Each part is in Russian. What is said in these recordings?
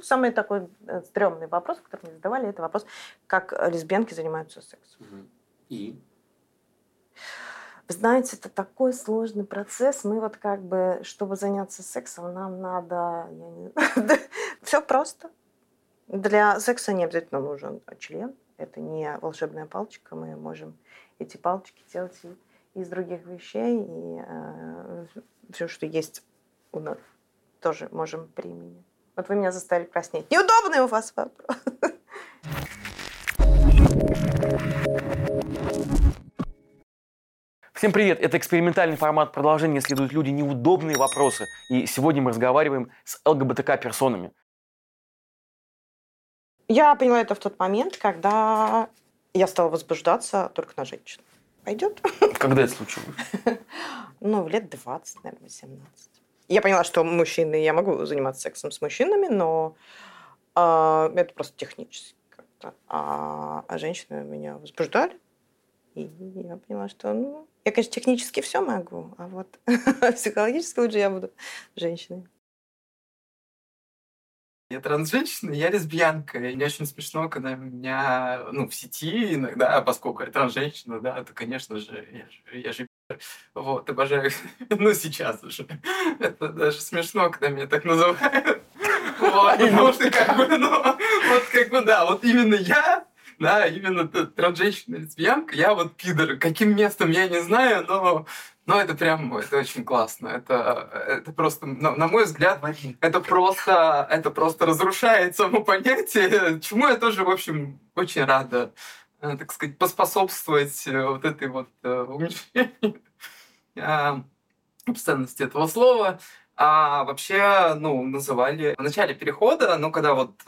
Самый такой э, стрёмный вопрос, который мне задавали, это вопрос, как лесбиянки занимаются сексом. И? Вы знаете, это такой сложный процесс. Мы вот как бы, чтобы заняться сексом, нам надо... Все просто. Для секса не обязательно нужен член. Это не волшебная палочка. Мы можем эти палочки делать из других вещей. И э, все, что есть у нас, тоже можем применить. Вот вы меня заставили краснеть. Неудобный у вас вопрос. Всем привет! Это экспериментальный формат продолжения «Следуют люди. Неудобные вопросы». И сегодня мы разговариваем с ЛГБТК-персонами. Я поняла это в тот момент, когда я стала возбуждаться только на женщин. Пойдет? Когда это случилось? Ну, в лет 20, наверное, 17. Я поняла, что мужчины, я могу заниматься сексом с мужчинами, но э, это просто технически как-то. А, а женщины меня возбуждали. И я поняла, что, ну, я, конечно, технически все могу, а вот психологически лучше я буду женщиной. Я трансженщина, я лесбиянка. И мне очень смешно, когда меня, ну, в сети иногда, поскольку я трансженщина, да, то, конечно же, я же, я же вот, обожаю. ну, сейчас уже. Это даже смешно, когда меня так называют. Вот, потому что, как бы, ну, вот, как бы, да, вот именно я, да, именно трансженщина лесбиянка, я вот пидор. Каким местом, я не знаю, но но это прям, это очень классно. Это, это просто, на, на мой взгляд, это просто, это просто разрушает само понятие, чему я тоже, в общем, очень рада, так сказать, поспособствовать э, вот этой вот э, уменьшению обстоятельности этого слова. А вообще, ну, называли в начале перехода, ну, когда вот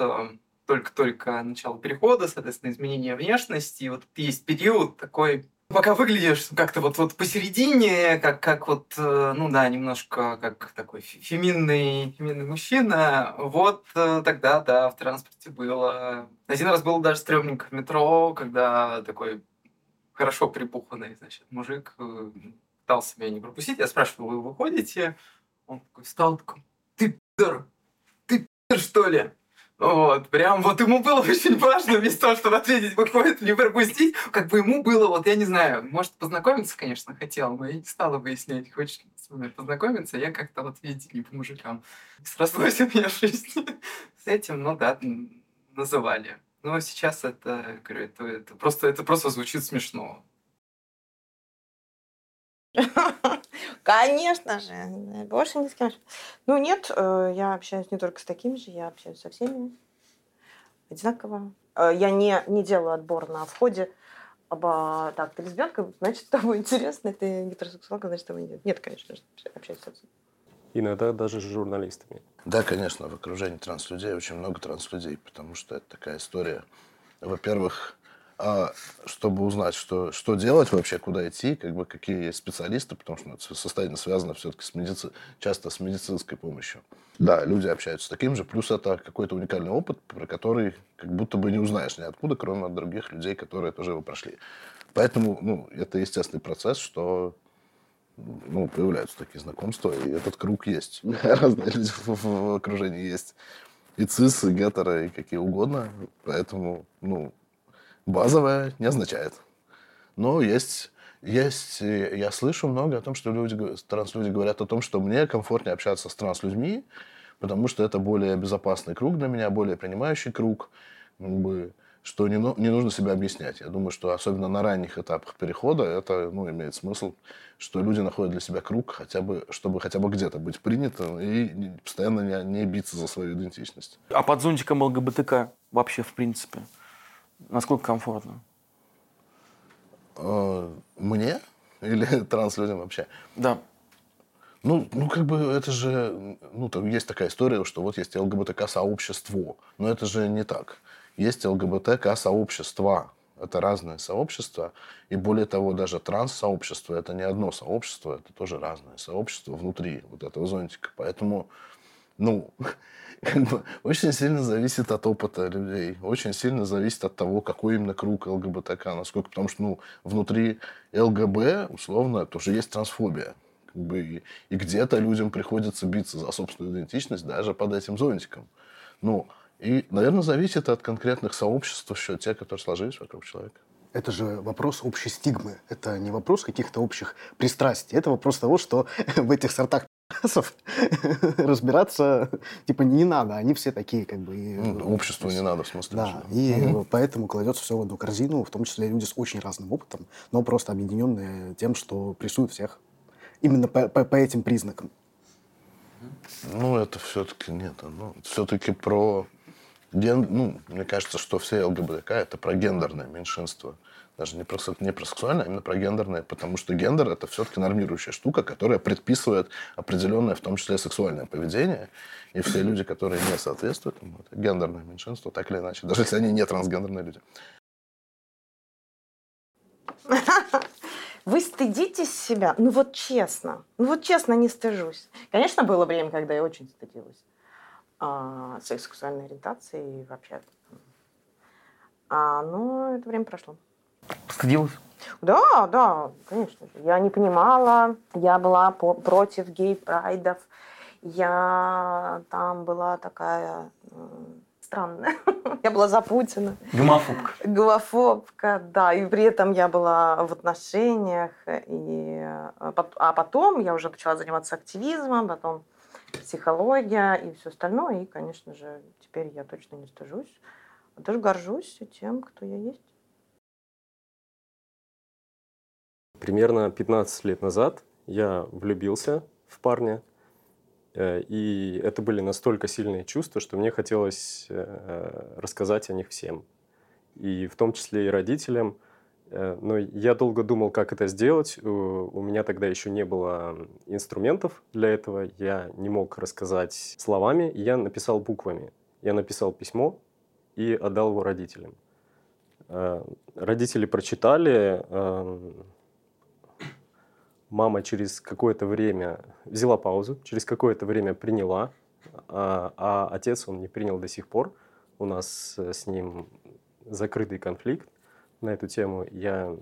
только-только начало перехода, соответственно, изменение внешности, вот есть период такой Пока выглядишь как-то вот, вот посередине, как, как вот, э, ну да, немножко как такой феминный, феминный мужчина, вот э, тогда, да, в транспорте было. Один раз было даже стрёмненько в метро, когда такой хорошо припуханный, значит, мужик э, пытался меня не пропустить. Я спрашиваю, вы выходите? Он такой встал, такой, ты пидор, ты пидор, что ли? Вот, прям вот ему было очень важно, вместо того, чтобы ответить, выходит, не пропустить, как бы ему было, вот я не знаю, может, познакомиться, конечно, хотел, но я не стала выяснять, хочешь с мной познакомиться, я как-то вот, видите, не по мужикам. Срослось у меня жизнь с этим, ну да, называли. Но сейчас это, говорю, это, это, просто, это просто звучит смешно. Конечно же, больше ни с кем. Ну нет, э, я общаюсь не только с такими же, я общаюсь со всеми одинаково. Э, я не, не делаю отбор на входе. Оба, так, ты лесбиянка, значит, с тобой интересно, ты гетеросексуалка, значит, с тобой нет. Нет, конечно, общаюсь со всеми. Иногда даже с журналистами. Да, конечно, в окружении транслюдей очень много транслюдей, потому что это такая история. Во-первых, чтобы узнать, что, что делать вообще, куда идти, как бы, какие есть специалисты, потому что это состояние связано все-таки с медици... часто с медицинской помощью. Да, люди общаются с таким же, плюс это какой-то уникальный опыт, про который как будто бы не узнаешь ниоткуда, кроме от других людей, которые тоже его прошли. Поэтому, ну, это естественный процесс, что ну, появляются такие знакомства, и этот круг есть. Разные люди в окружении есть. И цис, и гетеро, и какие угодно. Поэтому, ну, базовое не означает. Но есть, есть, я слышу много о том, что люди, транслюди говорят о том, что мне комфортнее общаться с транслюдьми, потому что это более безопасный круг для меня, более принимающий круг, что не, не нужно себя объяснять. Я думаю, что особенно на ранних этапах перехода это ну, имеет смысл, что люди находят для себя круг, хотя бы, чтобы хотя бы где-то быть принятым и постоянно не, не биться за свою идентичность. А под зонтиком ЛГБТК вообще в принципе? Насколько комфортно? А, мне? Или транслюдям вообще? Да. Ну, ну, как бы это же, ну, там есть такая история, что вот есть ЛГБТК-сообщество, но это же не так. Есть ЛГБТК-сообщества, это разные сообщества, и более того, даже транс-сообщество – это не одно сообщество, это тоже разное сообщество внутри вот этого зонтика. Поэтому, ну, как бы очень сильно зависит от опыта людей, очень сильно зависит от того, какой именно круг ЛГБТК, насколько, потому что, ну, внутри ЛГБ, условно, тоже есть трансфобия. Как бы, и, и где-то людям приходится биться за собственную идентичность даже под этим зонтиком. Ну, И, наверное, зависит от конкретных сообществ, еще те, которые сложились вокруг человека. Это же вопрос общей стигмы. Это не вопрос каких-то общих пристрастий. Это вопрос того, что в этих сортах разбираться типа не надо. Они все такие как бы... И, ну, обществу не надо, в смысле. Да, и угу. поэтому кладется все в одну корзину, в том числе люди с очень разным опытом, но просто объединенные тем, что прессуют всех. Именно по, по, по этим признакам. Ну, это все-таки нет. Ну, все-таки про Ген, ну, мне кажется, что все ЛГБТК это про гендерное меньшинство. Даже не про, не про сексуальное, а именно про гендерное, потому что гендер это все-таки нормирующая штука, которая предписывает определенное, в том числе сексуальное поведение. И все люди, которые не соответствуют ему, это гендерное меньшинство, так или иначе, даже если они не трансгендерные люди. Вы стыдитесь себя? Ну вот честно. Ну вот честно, не стыжусь. Конечно, было время, когда я очень стыдилась а, своей сексуальной ориентации и вообще. А, но это время прошло. Стыдилась? Да, да, конечно же. Я не понимала, я была по- против гей-прайдов, я там была такая странная. я была за Путина. Гомофобка. Гомофобка, да. И при этом я была в отношениях. И... А, а потом я уже начала заниматься активизмом, потом психология и все остальное. И, конечно же, теперь я точно не стыжусь. Даже горжусь тем, кто я есть. Примерно 15 лет назад я влюбился в парня, э, и это были настолько сильные чувства, что мне хотелось э, рассказать о них всем. И в том числе и родителям – Э, но я долго думал, как это сделать. У меня тогда еще не было инструментов для этого. Я не мог рассказать словами. Я написал буквами. Я написал письмо и отдал его родителям. Родители прочитали. Мама через какое-то время взяла паузу, через какое-то время приняла, а, а отец он не принял до сих пор. У нас с ним закрытый конфликт на эту тему. Я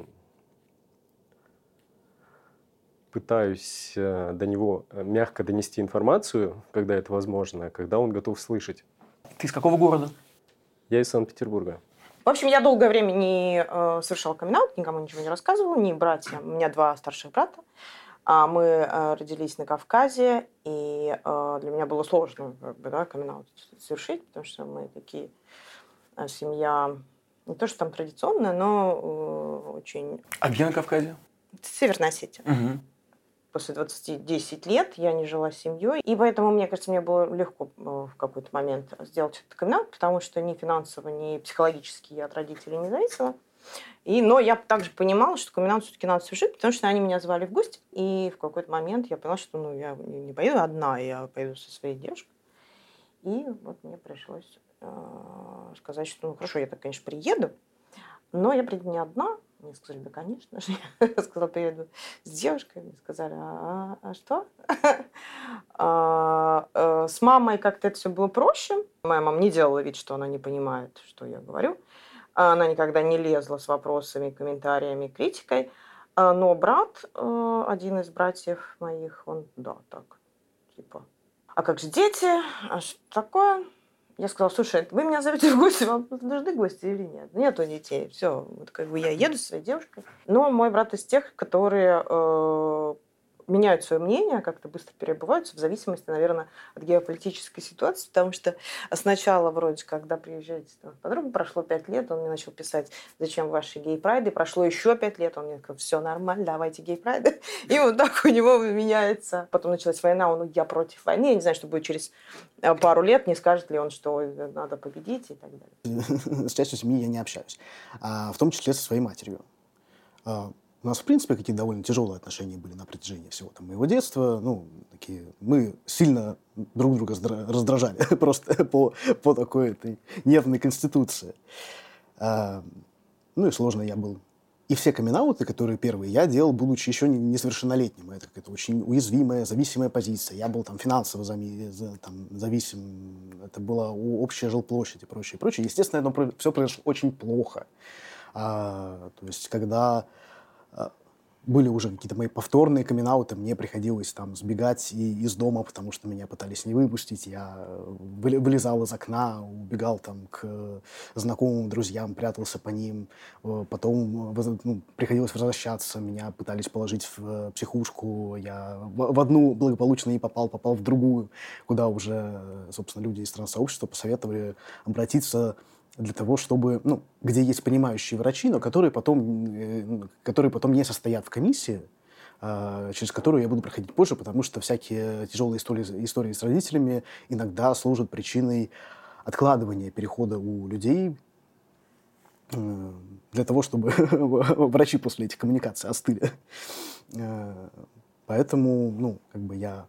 пытаюсь э, до него э, мягко донести информацию, когда это возможно, когда он готов слышать. Ты из какого города? Я из Санкт-Петербурга. В общем, я долгое время не э, совершала камин никому ничего не рассказывала, ни братьям. У меня два старших брата. А мы э, родились на Кавказе, и э, для меня было сложно как бы, да, камин совершить, потому что мы такие э, семья не то, что там традиционная, но э, очень... А где на Кавказе? Северная Осетия. Угу. После 20-10 лет я не жила с семьей, и поэтому, мне кажется, мне было легко э, в какой-то момент сделать этот камин потому что ни финансово, ни психологически я от родителей не зависела. И, но я также понимала, что камин все-таки надо совершить, потому что они меня звали в гости, и в какой-то момент я поняла, что ну, я не поеду одна, я поеду со своей девушкой. И вот мне пришлось а, сказать, что, ну, хорошо, я так, конечно, приеду, но я приеду не одна. Мне сказали, да, конечно же. Я сказала, приеду с девушкой. Мне сказали, а, а что? а, а, с мамой как-то это все было проще. Моя мама не делала вид, что она не понимает, что я говорю. Она никогда не лезла с вопросами, комментариями, критикой. Но брат, один из братьев моих, он, да, так, типа, а как же дети? А что такое? Я сказала, слушай, вы меня зовете в гости, вам нужны гости или нет? Нету детей, все, вот как бы я еду со своей девушкой. Но мой брат из тех, которые э, меняют свое мнение, как-то быстро перебываются в зависимости, наверное, от геополитической ситуации, потому что сначала вроде, когда приезжаете там, подруга, прошло пять лет, он мне начал писать, зачем ваши гей-прайды, прошло еще пять лет, он мне сказал, все нормально, давайте гей-прайды, и вот так у него меняется. Потом началась война, он, я против войны, я не знаю, что будет через э, пару лет, не скажет ли он, что надо победить и так далее. С частью семьи я не общаюсь, а, в том числе со своей матерью. У нас, в принципе, какие-то довольно тяжелые отношения были на протяжении всего там, моего детства. Ну, такие, мы сильно друг друга раздражали просто по, по такой этой нервной конституции. А, ну и сложно я был. И все камин которые первые я делал, будучи еще несовершеннолетним. Это какая-то очень уязвимая, зависимая позиция. Я был там финансово зами, там, зависим. Это была общая жилплощадь и прочее, прочее. Естественно, это все произошло очень плохо. А, то есть, когда были уже какие-то мои повторные камин мне приходилось там сбегать и из дома, потому что меня пытались не выпустить. Я вылезал из окна, убегал там к знакомым, друзьям, прятался по ним. Э, потом ну, приходилось возвращаться, меня пытались положить в психушку. Я в одну благополучно не попал, попал в другую, куда уже, собственно, люди из сообщества посоветовали обратиться для того, чтобы, ну, где есть понимающие врачи, но которые потом, э, которые потом не состоят в комиссии, а, через которую я буду проходить позже, потому что всякие тяжелые истории, истории с родителями иногда служат причиной откладывания перехода у людей э, для того, чтобы врачи после этих коммуникаций остыли. Э, поэтому, ну, как бы я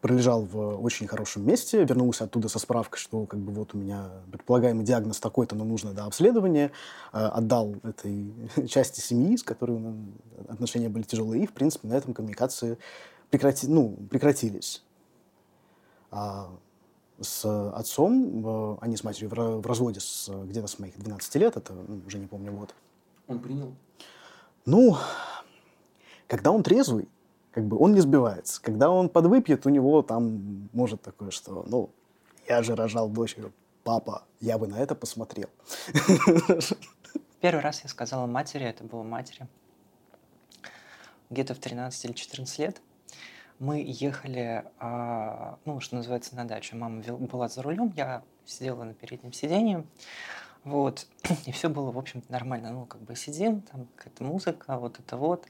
пролежал в очень хорошем месте, вернулся оттуда со справкой, что как бы вот у меня предполагаемый диагноз такой-то, но нужно до обследования, э, отдал этой части семьи, с которой отношения были тяжелые, и, в принципе, на этом коммуникации прекрати, ну, прекратились. А с отцом, э, они с матерью в разводе с, где-то с моих 12 лет, это ну, уже не помню год. Он принял? Ну, когда он трезвый, как бы он не сбивается. Когда он подвыпьет, у него там может такое, что, ну, я же рожал дочь, папа, я бы на это посмотрел. Первый раз я сказала матери, это было матери, где-то в 13 или 14 лет. Мы ехали, а, ну, что называется, на дачу. Мама была за рулем, я сидела на переднем сиденье. Вот. И все было, в общем-то, нормально. Ну, как бы сидим, там какая-то музыка, вот это вот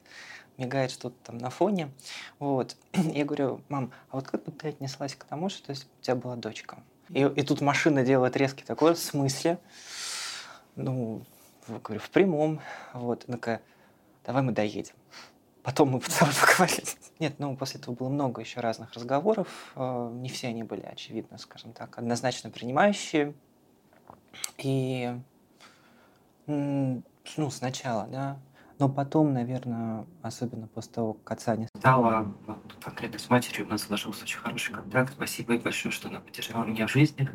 мигает что-то там на фоне. Вот. Я говорю, мам, а вот как бы ты отнеслась к тому, что есть, у тебя была дочка? И, и тут машина делает резкий такой, в смысле? Ну, говорю, в прямом. Вот. Она такая, давай мы доедем. Потом мы поговорили. Нет, ну, после этого было много еще разных разговоров. Э, не все они были, очевидно, скажем так, однозначно принимающие. И, ну, сначала, да, но потом, наверное, особенно после того, как отца не стало, конкретно с матерью у нас сложился очень хороший контакт. Спасибо ей большое, что она поддержала меня в жизни.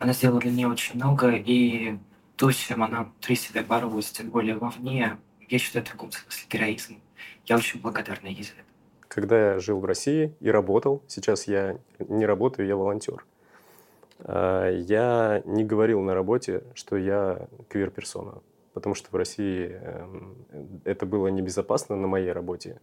Она сделала для меня очень много, и то, чем она внутри себя боролась, тем более вовне, я считаю, это в таком смысле героизм. Я очень благодарна ей за это. Когда я жил в России и работал, сейчас я не работаю, я волонтер. А, я не говорил на работе, что я квир-персона потому что в России эм, это было небезопасно на моей работе.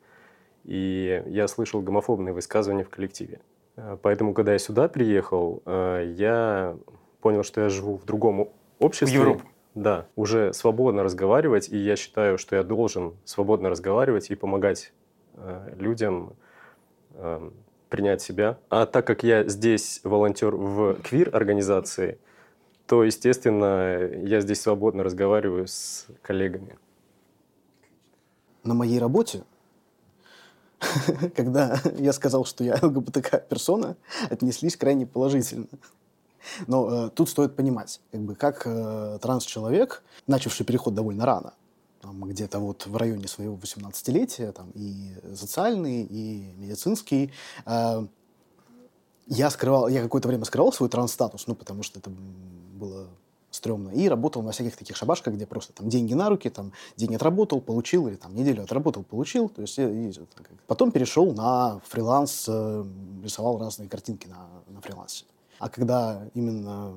И я слышал гомофобные высказывания в коллективе. Э, поэтому, когда я сюда приехал, э, я понял, что я живу в другом обществе. В Европу. Да, уже свободно разговаривать, и я считаю, что я должен свободно разговаривать и помогать людям эм, принять себя. А так как я здесь волонтер в квир-организации, то, естественно, я здесь свободно разговариваю с коллегами. На моей работе, когда я сказал, что я ЛГБТК-персона, отнеслись крайне положительно. Но э, тут стоит понимать, как бы как э, транс-человек, начавший переход довольно рано, там, где-то вот в районе своего 18-летия, там, и социальный, и медицинский, э, я скрывал, я какое-то время скрывал свой транс-статус, ну, потому что это было стрёмно. И работал на всяких таких шабашках, где просто там деньги на руки, там день отработал, получил, или там неделю отработал, получил. То есть, и, и, потом перешел на фриланс, э, рисовал разные картинки на, на фрилансе. А когда именно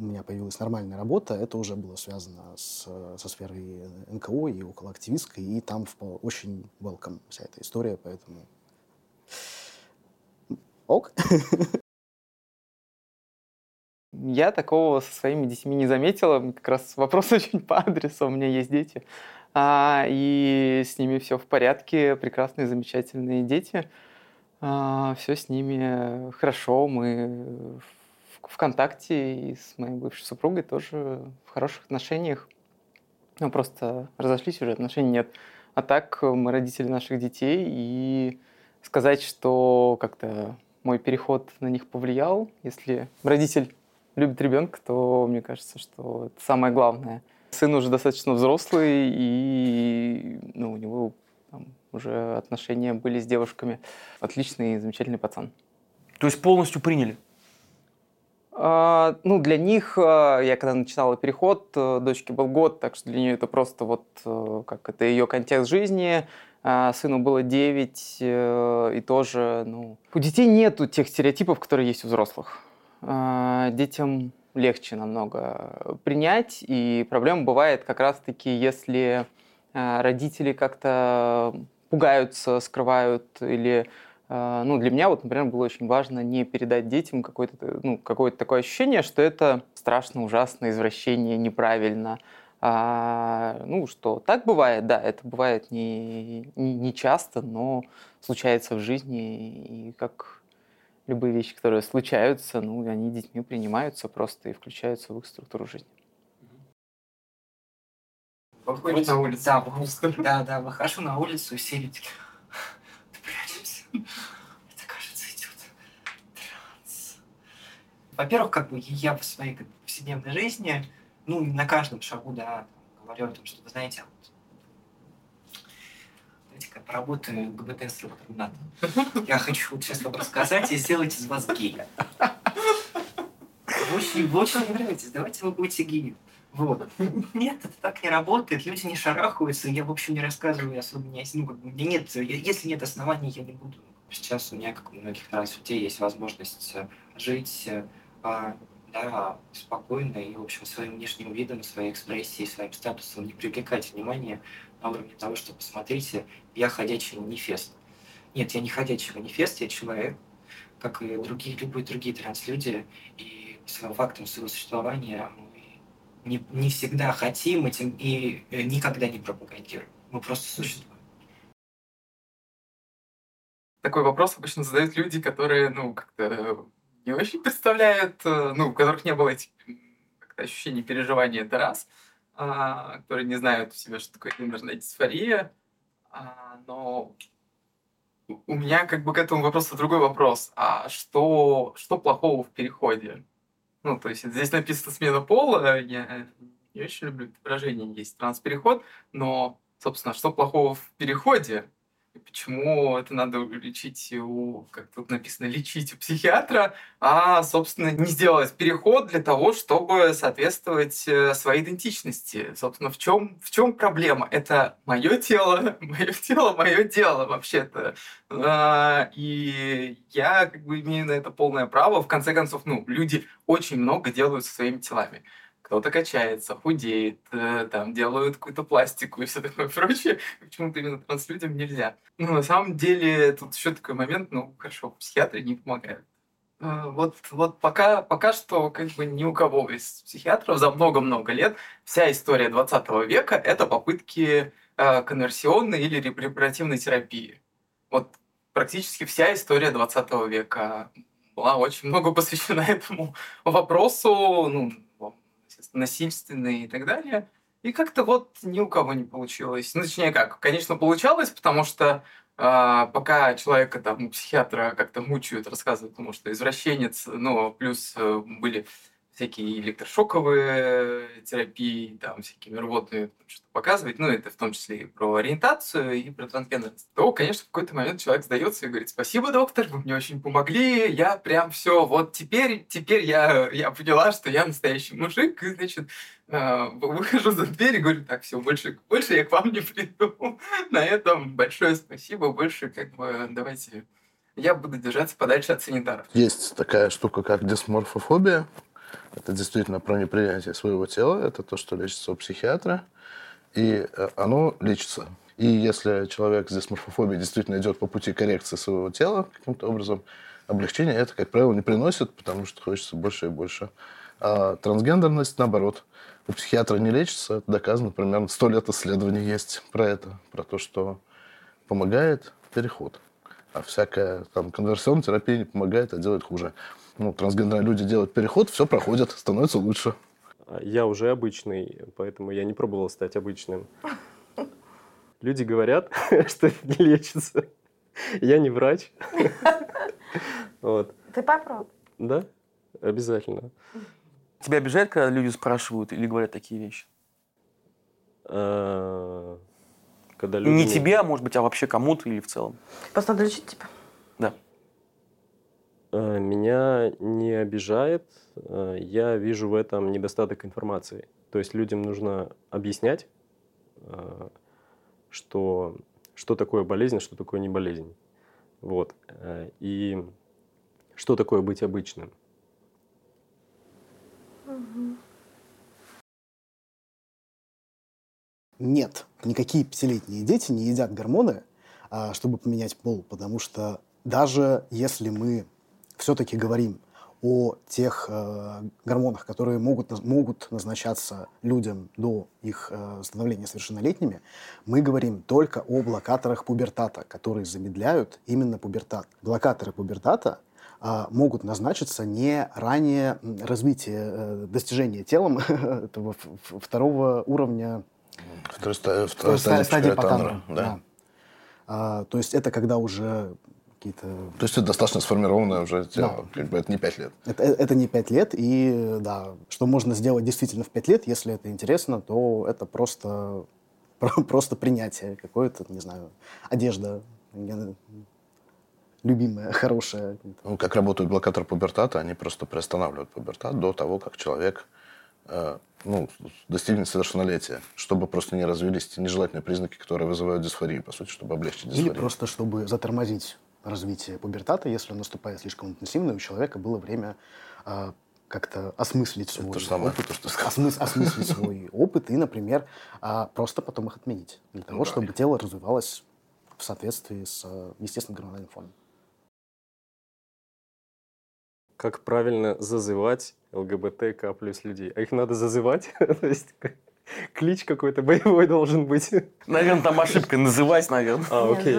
у меня появилась нормальная работа, это уже было связано с, со сферой НКО и около активистской, и там очень welcome вся эта история, поэтому ок. Я такого со своими детьми не заметила. Как раз вопрос очень по адресу. У меня есть дети. А, и с ними все в порядке. Прекрасные, замечательные дети. А, все с ними хорошо. Мы в, в контакте и с моей бывшей супругой тоже в хороших отношениях. Ну, просто разошлись уже, отношений нет. А так мы родители наших детей, и сказать, что как-то мой переход на них повлиял, если родитель любит ребенка, то мне кажется, что это самое главное. Сын уже достаточно взрослый, и ну, у него там, уже отношения были с девушками. Отличный, замечательный пацан. То есть полностью приняли? А, ну, для них, а, я когда начинала переход, э, дочке был год, так что для нее это просто вот, э, как это ее контекст жизни. А сыну было 9, э, и тоже, ну... У детей нету тех стереотипов, которые есть у взрослых. Детям легче намного принять, и проблема бывает как раз-таки, если родители как-то пугаются, скрывают или ну, для меня вот, например, было очень важно не передать детям какое-то ну, какое такое ощущение, что это страшно, ужасно, извращение, неправильно. А, ну, что так бывает, да, это бывает не, не, не часто, но случается в жизни, и как любые вещи, которые случаются, ну, они детьми принимаются просто и включаются в их структуру жизни. Выходишь на улицу. Да, да, да, выхожу на улицу, и все люди это, кажется, идет транс. Во-первых, как бы я в своей как, повседневной жизни, ну, на каждом шагу, да, говорю о том, что, вы знаете, вот, давайте как поработаю ГБТ-инструктором надо. Я хочу вот сейчас вам рассказать и сделать из вас гея. Вы очень, вы очень нравитесь, давайте вы будете геем. Вот. Нет, это так не работает, люди не шарахаются, я, в общем, не рассказываю особо не... Ну, как бы, нет, если нет оснований, я не буду. Сейчас у меня, как у многих нас людей, есть возможность э, жить э, а, да, спокойно и, в общем, своим внешним видом, своей экспрессией, своим статусом не привлекать внимание на уровне того, что, посмотрите, я ходячий манифест. Нет, я не ходячий манифест, я человек, как и другие, любые другие транслюди, и своим фактом своего существования не, не всегда хотим этим и э, никогда не пропагандируем. Мы просто существуем. Такой вопрос обычно задают люди, которые, ну, как-то не очень представляют, э, ну, у которых не было этих ощущений переживания, это раз, а, которые не знают в себе, что такое гендерная дисфория, а, но у меня как бы к этому вопросу другой вопрос. А что, что плохого в переходе? Ну, то есть здесь написано смена пола, я не очень люблю это выражение, есть транспереход, но, собственно, что плохого в переходе? Почему это надо лечить у, как тут написано, лечить у психиатра, а, собственно, не сделать переход для того, чтобы соответствовать э, своей идентичности. Собственно, в чем, в чем проблема? Это мое тело, мое тело, мое дело вообще-то. А, и я как бы имею на это полное право. В конце концов, ну, люди очень много делают со своими телами кто-то качается, худеет, э, там, делают какую-то пластику и все такое прочее. Почему-то именно транслюдям нельзя. Ну, на самом деле, тут еще такой момент, ну, хорошо, психиатры не помогают. Э, вот, вот пока, пока что как бы ни у кого из психиатров за много-много лет вся история 20 века – это попытки э, конверсионной или репаративной терапии. Вот практически вся история 20 века была очень много посвящена этому вопросу. Ну, насильственные и так далее. И как-то вот ни у кого не получилось. Ну, точнее как, конечно, получалось, потому что э, пока человека там психиатра как-то мучают, рассказывают, потому что извращенец, ну, плюс э, были всякие электрошоковые терапии, там всякие рвотные, что показывать, ну, это в том числе и про ориентацию, и про трансгендерность, то, конечно, в какой-то момент человек сдается и говорит, спасибо, доктор, вы мне очень помогли, я прям все, вот теперь, теперь я, я поняла, что я настоящий мужик, и, значит, э, выхожу за дверь и говорю, так, все, больше, больше я к вам не приду. На этом большое спасибо, больше, как бы, давайте я буду держаться подальше от санитаров. Есть такая штука, как дисморфофобия. Это действительно про непринятие своего тела. Это то, что лечится у психиатра. И э, оно лечится. И если человек с дисморфофобией действительно идет по пути коррекции своего тела каким-то образом, облегчение это, как правило, не приносит, потому что хочется больше и больше. А трансгендерность, наоборот, у психиатра не лечится. Это доказано, примерно сто лет исследований есть про это, про то, что помогает переход. А всякая там конверсионная терапия не помогает, а делает хуже ну, трансгендерные люди делают переход, все проходит, становится лучше. Я уже обычный, поэтому я не пробовал стать обычным. Люди говорят, что это не лечится. Я не врач. Вот. Ты попробуй. Да, обязательно. Тебя обижает, когда люди спрашивают или говорят такие вещи? А, когда люди... Не тебе, а может быть, а вообще кому-то или в целом? Просто надо лечить тебя. Э, Меня не обижает. э, Я вижу в этом недостаток информации. То есть людям нужно объяснять, э, что, что такое болезнь, а что такое не болезнь. Вот. И что такое быть обычным. Нет, никакие пятилетние дети не едят гормоны, а, чтобы поменять пол, потому что даже если мы все-таки говорим о тех э, гормонах, которые могут, могут назначаться людям до их э, становления совершеннолетними, мы говорим только о блокаторах пубертата, которые замедляют именно пубертат. Блокаторы пубертата а, могут назначиться не ранее развития, э, достижения телом этого второго уровня Второй, ста- Второй второй ста- стадия стадия Пикуля-Таннера, Патанра, да. А, то есть это когда уже какие-то... То есть это достаточно сформированное уже тело. Да. Это не пять лет. Это, э, это не пять лет, и да, что можно сделать действительно в пять лет, если это интересно, то это просто, про- просто принятие какое-то, не знаю, одежда любимая, хорошая. Ну, как работают блокаторы пубертата, они просто приостанавливают пубертат до того, как человек э, ну, достигнет совершеннолетия, чтобы просто не развились те нежелательные признаки, которые вызывают дисфорию, по сути, чтобы облегчить Или дисфорию. просто чтобы затормозить развитие пубертата, если он наступает слишком интенсивно, и у человека было время а, как-то осмыслить свой то же самое, опыт, то, что осмыс- осмыслить свой опыт и, например, а, просто потом их отменить, для того, Ну да. чтобы тело развивалось в соответствии с а, естественным гормональным фоном. Как правильно зазывать ЛГБТК плюс людей? А их надо зазывать? То есть клич какой-то боевой должен быть. Наверное, там ошибка. Называть, наверное. А, окей.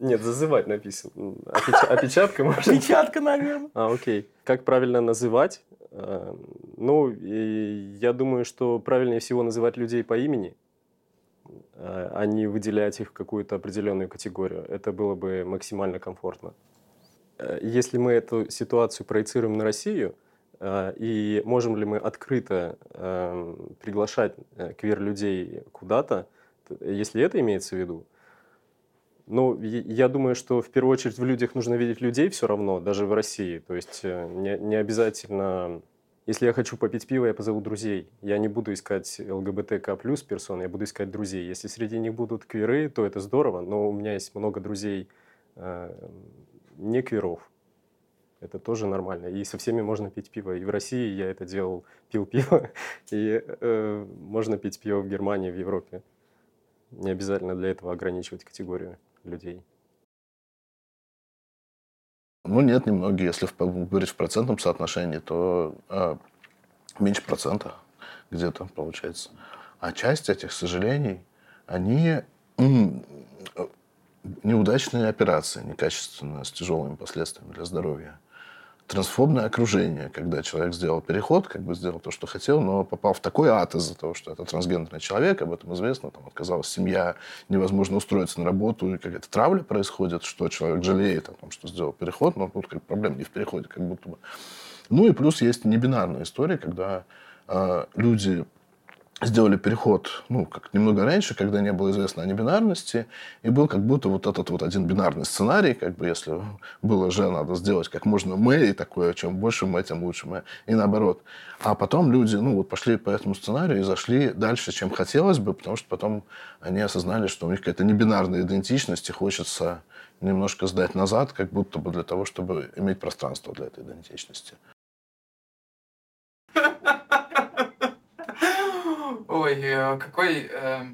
Нет, зазывать написано. Опечатка, может? Печатка, наверное. А, окей. Как правильно называть? Э, Ну, я думаю, что правильнее всего называть людей по имени, э, а не выделять их в какую-то определенную категорию. Это было бы максимально комфортно. Э, Если мы эту ситуацию проецируем на Россию, и можем ли мы открыто э, приглашать квир-людей куда-то, если это имеется в виду, ну, я думаю, что в первую очередь в людях нужно видеть людей все равно, даже в России. То есть э, не, не обязательно... Если я хочу попить пиво, я позову друзей. Я не буду искать ЛГБТК плюс персон, я буду искать друзей. Если среди них будут квиры, то это здорово, но у меня есть много друзей э, не квиров. Это тоже нормально. И со всеми можно пить пиво. И в России я это делал, пил пиво. И э, можно пить пиво в Германии, в Европе. Не обязательно для этого ограничивать категорию людей. Ну, нет, немногие. Если в- говорить в процентном соотношении, то э, меньше процента где-то получается. А часть этих сожалений, они э, неудачные операции, некачественные, с тяжелыми последствиями для здоровья. Трансфобное окружение, когда человек сделал переход, как бы сделал то, что хотел, но попал в такой ад из-за того, что это трансгендерный человек, об этом известно, там отказалась семья, невозможно устроиться на работу, и какая-то травля происходит, что человек жалеет о том, что сделал переход, но тут как проблема не в переходе, как будто бы. Ну и плюс есть небинарная история, когда э, люди сделали переход, ну, как немного раньше, когда не было известно о небинарности, и был как будто вот этот вот один бинарный сценарий, как бы если было же надо сделать как можно мы, и такое, чем больше мы, тем лучше мы, и наоборот. А потом люди, ну, вот пошли по этому сценарию и зашли дальше, чем хотелось бы, потому что потом они осознали, что у них какая-то небинарная идентичность, и хочется немножко сдать назад, как будто бы для того, чтобы иметь пространство для этой идентичности. Ой, э, какой, э,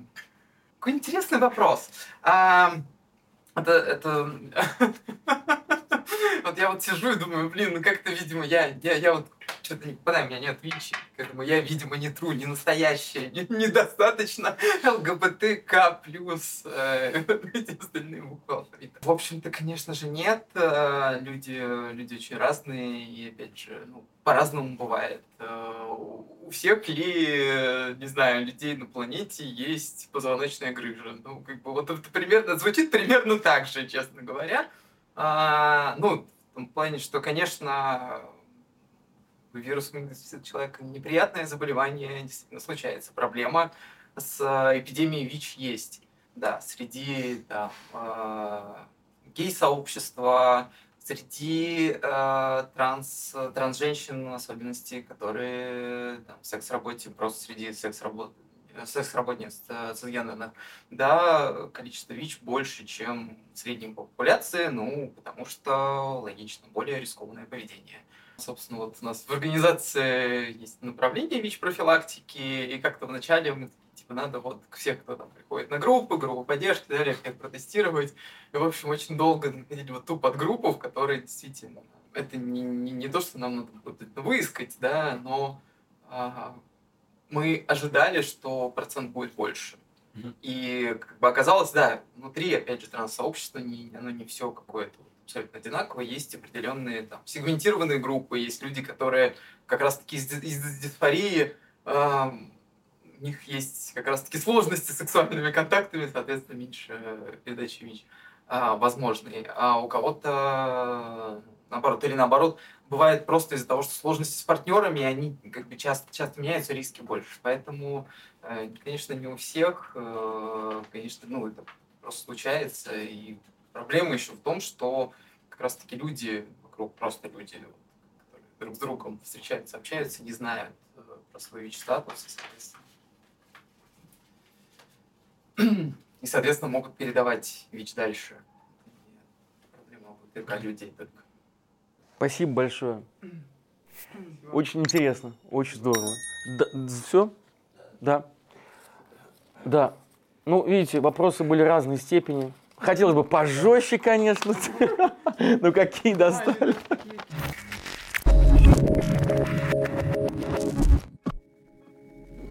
какой интересный вопрос. А, это, это... Вот я вот сижу и думаю, блин, ну как-то, видимо, я, я, я вот что-то не попадаю, у меня нет ВИЧ, поэтому я, видимо, не тру, не настоящая, не- недостаточно ЛГБТК плюс э, эти остальные буквы алфавита. В общем-то, конечно же, нет. Э, Люди, люди очень разные, и опять же, ну, по-разному бывает. Э, У всех ли, не знаю, людей на планете есть позвоночная грыжа? Ну, как бы вот это примерно, звучит примерно так же, честно говоря. А, ну, в том плане, что, конечно, вирус инфицировать человека неприятное заболевание, действительно случается. Проблема с э, эпидемией ВИЧ есть. Да, среди да, э, гей-сообщества, среди э, транс, транс-женщин, в особенности, которые там, секс-работе, просто среди секс-работ, секс-работниц э, цисгендерных, да, количество ВИЧ больше, чем в среднем по популяции, ну, потому что, логично, более рискованное поведение. Собственно, вот у нас в организации есть направление ВИЧ-профилактики, и как-то вначале мы типа надо вот все, кто там приходит на группы, группу поддержки далее, всех протестировать. И, в общем, очень долго находить вот ту подгруппу, в которой действительно это не, не, не то, что нам надо выискать, да, но мы ожидали, что процент будет больше. И как бы оказалось, да, внутри, опять же, транс-сообщества не, оно не все какое-то абсолютно одинаковое. Есть определенные там, сегментированные группы, есть люди, которые как раз-таки из, из дисфории э, у них есть как раз-таки сложности с сексуальными контактами, соответственно, меньше передачи ВИЧ а, возможны. А у кого-то наоборот, или наоборот, бывает просто из-за того, что сложности с партнерами, они как бы часто, часто меняются, риски больше. Поэтому, э, конечно, не у всех, э, конечно, ну, это просто случается. И проблема еще в том, что как раз-таки люди вокруг, просто люди, которые друг с другом встречаются, общаются, не знают э, про свой ВИЧ-статус, и, соответственно, и, соответственно, могут передавать ВИЧ дальше. Проблема только людей только. Спасибо большое. Очень интересно, очень здорово. Да, все? Да. Да. Ну, видите, вопросы были разной степени. Хотелось бы пожестче, конечно. Ну, какие достали.